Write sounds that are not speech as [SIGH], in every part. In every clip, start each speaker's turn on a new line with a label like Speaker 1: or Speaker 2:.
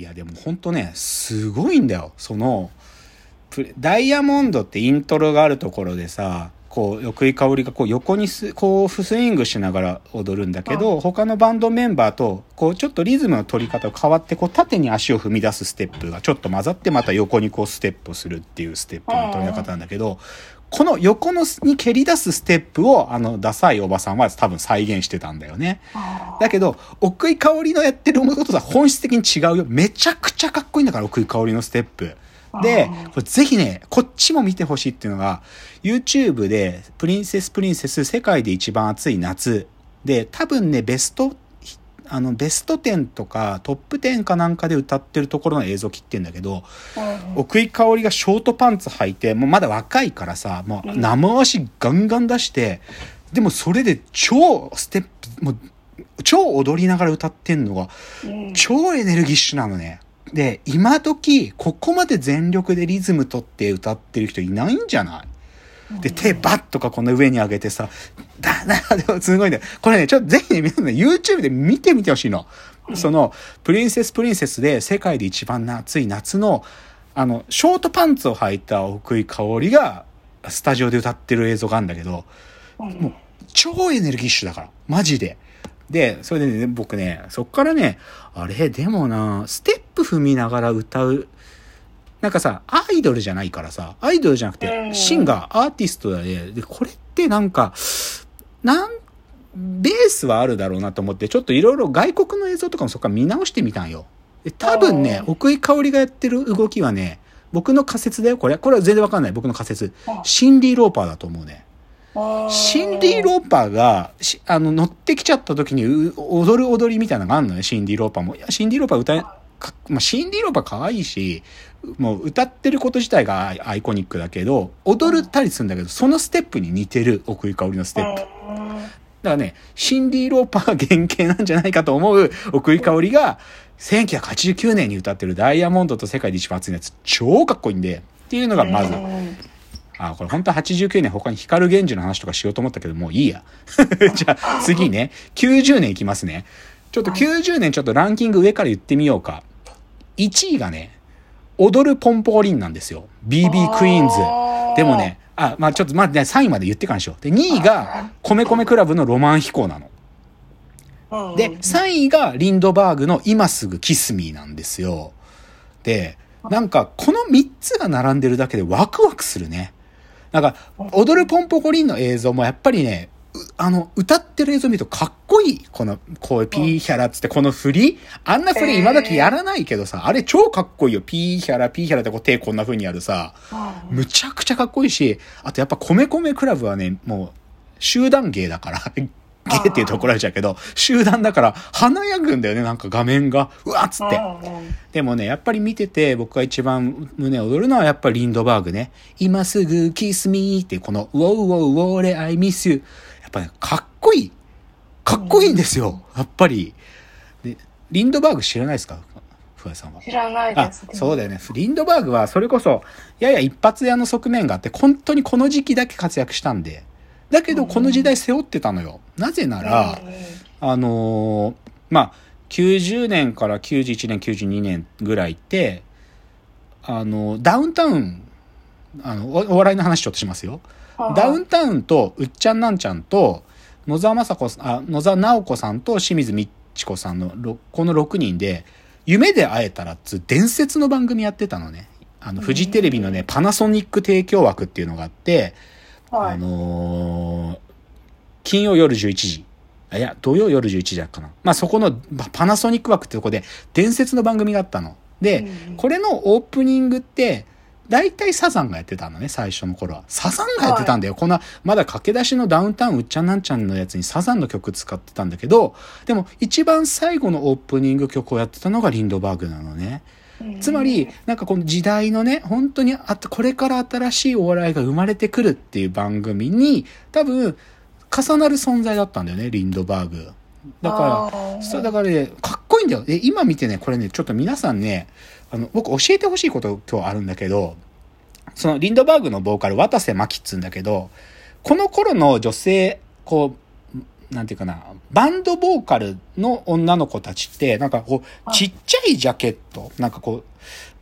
Speaker 1: いやでもほんとね、すごいんだよ。その、ダイヤモンドってイントロがあるところでさ、こう、横井香織がこう横にす、こう、フスイングしながら踊るんだけど、他のバンドメンバーと、こう、ちょっとリズムの取り方が変わって、こう、縦に足を踏み出すステップがちょっと混ざって、また横にこう、ステップをするっていうステップの取り方なんだけど、この横のに蹴り出すステップを、あの、ダサいおばさんは多分再現してたんだよね。だけど、奥井香織のやってることとは本質的に違うよ。めちゃくちゃかっこいいんだから、奥井香織のステップ。で、これぜひね、こっちも見てほしいっていうのが、YouTube で、プリンセスプリンセス世界で一番暑い夏。で、多分ね、ベスト、あの、ベスト10とかトップ10かなんかで歌ってるところの映像切ってんだけど、奥井香織がショートパンツ履いて、もうまだ若いからさ、もう生足ガンガン出して、でもそれで超ステップ、もう超踊りながら歌ってんのが、超エネルギッシュなのね。で、今時、ここまで全力でリズム取って歌ってる人いないんじゃない？で、手バッとかこの上に上げてさ、だ、だ、でもすごいね。これね、ちょっとぜひね、皆さんね、YouTube で見てみてほしいの。その、プリンセスプリンセスで世界で一番暑い夏の、あの、ショートパンツを履いた奥井香織が、スタジオで歌ってる映像があるんだけど、もう、超エネルギッシュだから。マジで。で、それでね、僕ね、そっからね、あれ、でもな、ステップ踏みながら歌う、なんかさ、アイドルじゃないからさ、アイドルじゃなくて、シンガー、アーティストだね。で、これってなんか、なん、ベースはあるだろうなと思って、ちょっといろいろ外国の映像とかもそっから見直してみたんよ。で、多分ね、奥井香織がやってる動きはね、僕の仮説だよ、これ。これは全然わかんない。僕の仮説。シンディ・ローパーだと思うね。シンディ・ローパーが、あの、乗ってきちゃった時に踊る踊りみたいなのがあるのね、シンディ・ローパーも。いや、シンディ・ローパー歌え、まあ、シンディ・ローパー可愛いし、もう歌ってること自体がアイコニックだけど、踊るたりするんだけど、そのステップに似てる奥居香のステップ。だからね、シンディ・ローパーが原型なんじゃないかと思う奥居香が、1989年に歌ってるダイヤモンドと世界で一番熱いやつ、超かっこいいんで、っていうのがまず、あ、これ本当は89年他に光源氏の話とかしようと思ったけど、もういいや。[LAUGHS] じゃあ次ね、90年いきますね。ちょっと90年ちょっとランキング上から言ってみようか。1位がね、踊るポンポコリンなんですよ。BB クイーンズ。でもね、あ、まあちょっとまあ、ね、3位まで言ってかんしよう。で、2位が、米米クラブのロマン飛行なの。で、3位がリンドバーグの今すぐキスミーなんですよ。で、なんか、この3つが並んでるだけでワクワクするね。なんか、踊るポンポコリンの映像もやっぱりね、あの、歌ってる映像見るとかっこいい。この、こうピーヒャラっつって、この振りあんな振り今時やらないけどさ、あれ超かっこいいよ。ピーヒャラ、ピーヒャラってこう手こんな風にやるさ、むちゃくちゃかっこいいし、あとやっぱ米米クラブはね、もう、集団芸だから、ゲーって言うと怒られちゃうけど、集団だから華やぐんだよね、なんか画面が。うわっつって。でもね、やっぱり見てて僕が一番胸躍るのはやっぱりリンドバーグね。今すぐキスミーってこの、ウォウウォウウォーレアイミスユ。やっぱね、かっこいい。かっこいいんですよ。やっぱり。で、リンドバーグ知らないですか？ふわさんは。
Speaker 2: 知らないです。
Speaker 1: そうだよね。リンドバーグはそれこそ、やや一発屋の側面があって、本当にこの時期だけ活躍したんで。だけどこの時代背負ってたのよ。なぜなら、あのー、まあ、90年から91年、92年ぐらいって、あの、ダウンタウン、あの、お笑いの話ちょっとしますよ。ダウンタウンと、うっちゃんなんちゃんと、野沢雅子さん、あ、野沢直子さんと清水美智子さんの、この6人で、夢で会えたらっつ伝説の番組やってたのね。あの、フジテレビのね、パナソニック提供枠っていうのがあって、はい、あのー、金曜夜11時。いや、土曜夜11時だっかな。まあ、そこのパナソニック枠ってとこで伝説の番組があったの。で、うん、これのオープニングって、大体サザンがやってたのね、最初の頃は。サザンがやってたんだよ。はい、こんな、まだ駆け出しのダウンタウンうっちゃんなんちゃんのやつにサザンの曲使ってたんだけど、でも一番最後のオープニング曲をやってたのがリンドバーグなのね。つまり、なんかこの時代のね、本当にあこれから新しいお笑いが生まれてくるっていう番組に、多分、重なる存在だったんだよね、リンドバーグ。だから、そだからね、かっこいいんだよ。え、今見てね、これね、ちょっと皆さんね、あの、僕教えてほしいこと今日あるんだけど、そのリンドバーグのボーカル、渡瀬真希っつうんだけど、この頃の女性、こう、なんていうかな、バンドボーカルの女の子たちって、なんかこう、ちっちゃいジャケット、なんかこ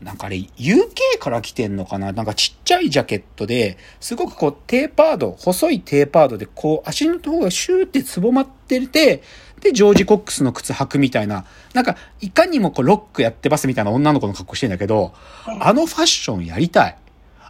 Speaker 1: う、なんかあれ、UK から来てんのかな？なんかちっちゃいジャケットで、すごくこう、テーパード、細いテーパードで、こう、足の方がシューってつぼまってて、で、ジョージ・コックスの靴履くみたいな、なんか、いかにもこう、ロックやってますみたいな女の子の格好してんだけど、あのファッションやりたい。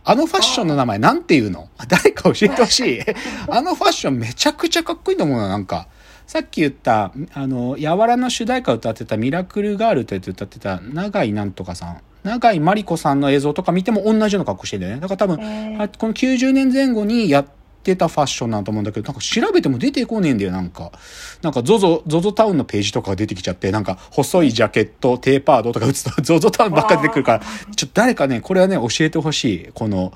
Speaker 1: あのファッションの名前なんて言うの？[LAUGHS] 誰か教えてほしい。[LAUGHS] あのファッションめちゃくちゃかっこいいと思うな、なんか。さっき言った、あの、やわらの主題歌歌ってたミラクルガールって歌ってた永井なんとかさん。永井真理子さんの映像とか見ても同じような格好してんだよね。だから多分、この90年前後にやってたファッションなんだと思うんだけど、なんか調べても出てこねえんだよ、なんか。なんか ZOZO、ZOZO タウンのページとかが出てきちゃって、なんか細いジャケット、テーパードとか打つと ZOZO タウンばっか出てくるから、ちょっと誰かね、これはね、教えてほしい。この、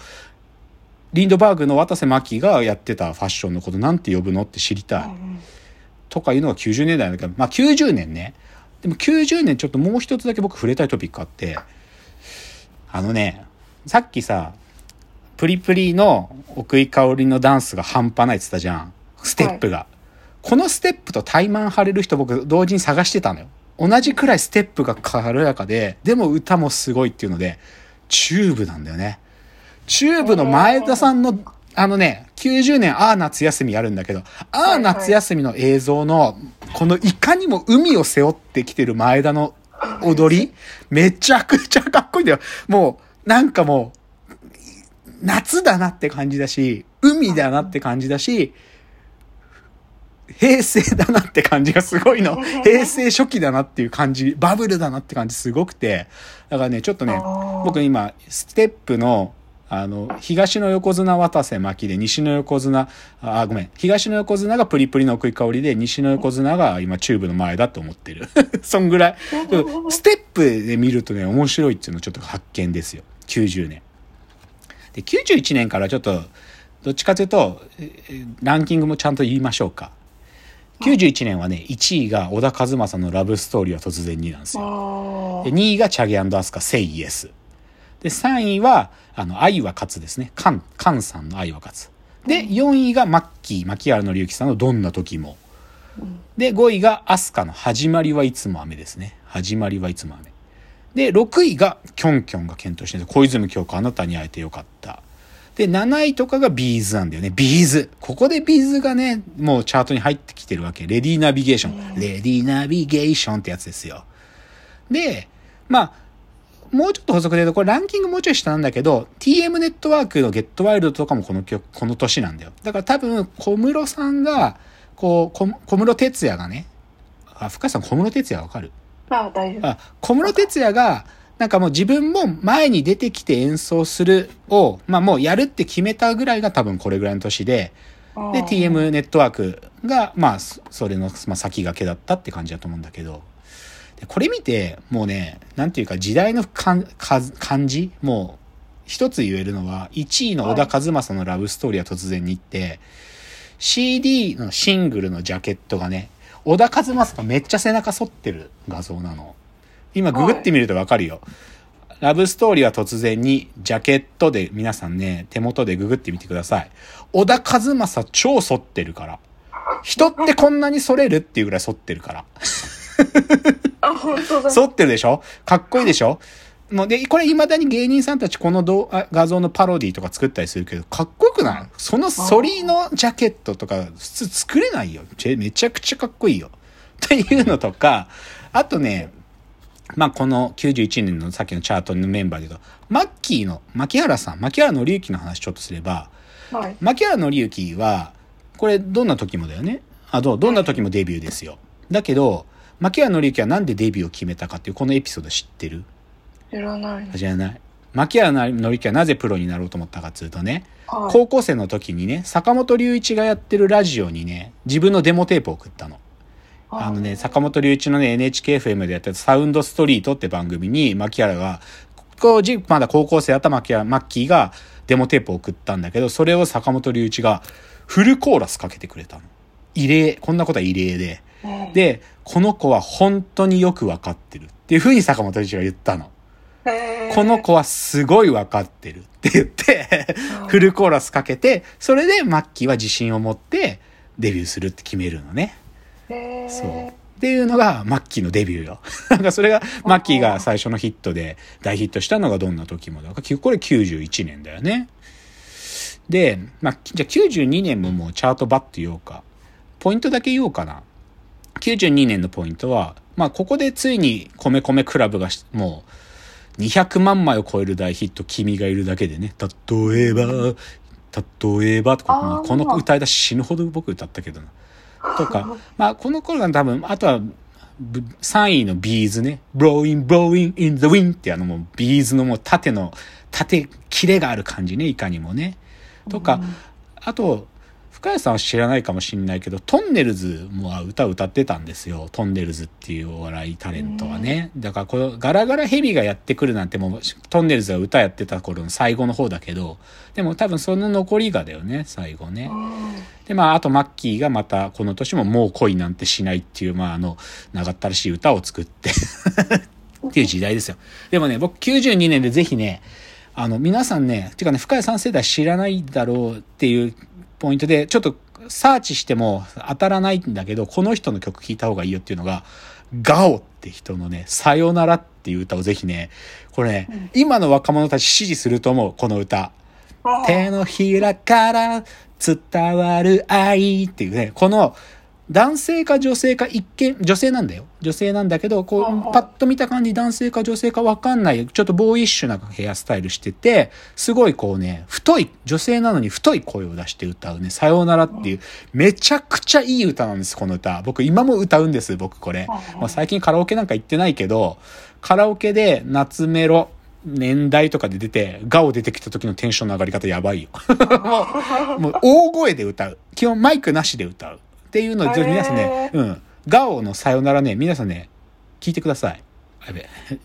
Speaker 1: リンドバーグの渡瀬真希がやってたファッションのことなんて呼ぶのって知りたい。とかいうのが90年代だけど、まあ90年ね。でも90年ちょっともう一つだけ僕触れたいトピックあって、あのね、さっきさ、プリプリの奥井香織のダンスが半端ないって言ったじゃん。ステップが。このステップと対マン張れる人僕同時に探してたのよ。同じくらいステップが軽やかで、でも歌もすごいっていうので、チューブなんだよね。チューブの前田さんの、あのね、90年、ああ夏休みあるんだけど、ああ夏休みの映像の、このいかにも海を背負ってきてる前田の踊り、めちゃくちゃかっこいいんだよ。もう、なんかもう、夏だなって感じだし、海だなって感じだし、平成だなって感じがすごいの。平成初期だなっていう感じ、バブルだなって感じすごくて。だからね、ちょっとね僕今、ステップの、あの、東の横綱渡瀬巻で、西の横綱、あ、ごめん。東の横綱がプリプリの奥井香りで、西の横綱が今チューブの前だと思ってる。[LAUGHS] そんぐらい。ステップで見るとね、面白いっていうのちょっと発見ですよ。90年。で、91年からちょっと、どっちかというと、えーランキングもちゃんと言いましょうか。91年はね、1位が小田和正のラブストーリーは突然になんですよ。
Speaker 2: あ
Speaker 1: で2位がチャゲアスカ、セイイエス。で、3位は、あの、愛は勝つですね。カン、カンさんの愛は勝つ。で、4位がマッキー、槇原敬之さんのどんな時も。で、5位がアスカの始まりはいつも雨ですね。始まりはいつも雨。で、6位がキョンキョンが健闘してる小泉今日子あなたに会えてよかった。で、7位とかがビーズなんだよね。ビーズ。ここでビーズがね、もうチャートに入ってきてるわけ。 Lady Navigation。Lady Navigation ってやつですよ。で、まあ、もうちょっと補足で言うと、これランキングもうちょい下なんだけど、TM ネットワークのゲットワイルドとかもこの曲、この年なんだよ。だから多分、小室さんが、こう、こ小室哲也がね、あ、深谷さん小室哲也わかる？
Speaker 2: あ、大丈夫。
Speaker 1: あ、小室哲也が、なんかもう自分も前に出てきて演奏するを、まあもうやるって決めたぐらいが多分これぐらいの年で、で、TM ネットワークが、まあ、そそれの、まあ、先駆けだったって感じだと思うんだけど、でこれ見て、もうね、なんていうか時代の感か感じもう、一つ言えるのは、1位の小田和正のラブストーリーは突然にって、CD のシングルのジャケットがね、小田和正がめっちゃ背中反ってる画像なの。今ググってみるとわかるよ。ラブストーリーは突然に、ジャケットで皆さんね、手元でググってみてください。小田和正超反ってるから。人ってこんなに反れるっていうぐらい反ってるから。
Speaker 2: あ、本当だ。[LAUGHS]
Speaker 1: 反ってるでしょ？かっこいいでしょ？もうで、これ未だに芸人さんたちこの動あ画像のパロディとか作ったりするけど、かっこよくない？その反りのジャケットとか普通作れないよ。ちめちゃくちゃかっこいいよ。[LAUGHS] っていうのとか、あとね、まあ、この91年のさっきのチャートのメンバーで言うと、マッキーの、牧原さん、牧原紀之の話ちょっとすれば、
Speaker 2: はい。
Speaker 1: 牧原紀之は、これどんな時もだよね。あ、どう、どんな時もデビューですよ。だけど、牧原紀之はなんでデビューを決めたかっていうこのエピソード知ってる？
Speaker 2: 知らない。
Speaker 1: 知らない。牧原紀之はなぜプロになろうと思ったかっていうとね、
Speaker 2: はい。
Speaker 1: 高校生の時にね、坂本龍一がやってるラジオにね、自分のデモテープを送ったの。あのね、坂本龍一のね、NHKFM でやってたサウンドストリートって番組に、牧原が、こう、じまだ高校生だった牧原、マッキーがデモテープを送ったんだけど、それを坂本龍一がフルコーラスかけてくれたの。異例、こんなことは異例で。
Speaker 2: うん、
Speaker 1: で、この子は本当によくわかってるっていう風に坂本龍一が言ったの。この子はすごいわかってるって言って、フルコーラスかけて、それでマッキーは自信を持ってデビューするって決めるのね。そう。っていうのがマッキーのデビューよ。[LAUGHS] なんかそれが、マッキーが最初のヒットで大ヒットしたのがどんな時もだから、これ91年だよね。で、まあ、じゃあ92年ももうチャートバッと言おうか。ポイントだけ言おうかな。92年のポイントは、まあ、ここでついに米米クラブがしもう200万枚を超える大ヒット、君がいるだけでね。例えば、例えばとか、この歌い出し死ぬほど僕歌ったけどな。とか、[LAUGHS] まあ、この頃が多分、あとは、ぶ3位のビーズね。blowing, blowing in the wind ってあのもうビーズのもう縦の、縦、キレがある感じね、いかにもね。とか、あと、深谷さんは知らないかもしれないけど、とんねるずも歌を歌ってたんですよ。とんねるずっていうお笑いタレントはね。だからこのガラガラヘビがやってくるなんてもう、とんねるずが歌やってた頃の最後の方だけど、でも多分その残りがだよね、最後ね。で、まあ、あとマッキーがまたこの年ももう恋なんてしないっていう、まあ、あの、長ったらしい歌を作って [LAUGHS] っていう時代ですよ。でもね、僕92年でぜひね、あの、皆さんね、ていうかね、深谷さん世代知らないだろうっていうポイントで、ちょっとサーチしても当たらないんだけど、この人の曲聴いた方がいいよっていうのが、ガオって人のね、さよならっていう歌をぜひね、これね、今の若者たち支持すると思う、この歌。
Speaker 2: あ
Speaker 1: 手のひらから伝わる愛っていうね、この男性か女性か一見、女性なんだよ。女性なんだけど、こう、
Speaker 2: あ
Speaker 1: パッと見た感じ男性か女性かわかんない、ちょっとボーイッシュなヘアスタイルしてて、すごいこうね、太い、女性なのに太い声を出して歌うね、さようならっていう、めちゃくちゃいい歌なんです、この歌。僕今も歌うんです、僕これ。
Speaker 2: はあ
Speaker 1: まあ、最近カラオケなんか行ってないけど、カラオケで夏メロ、年代とかで出て、ガオ出てきた時のテンションの上がり方やばいよ。[LAUGHS] もう、もう大声で歌う。基本マイクなしで歌う。っていうのを、ぜひ皆さんね、
Speaker 2: へ
Speaker 1: うん。ガオのさよならね、皆さんね、聞いてください。やべえ、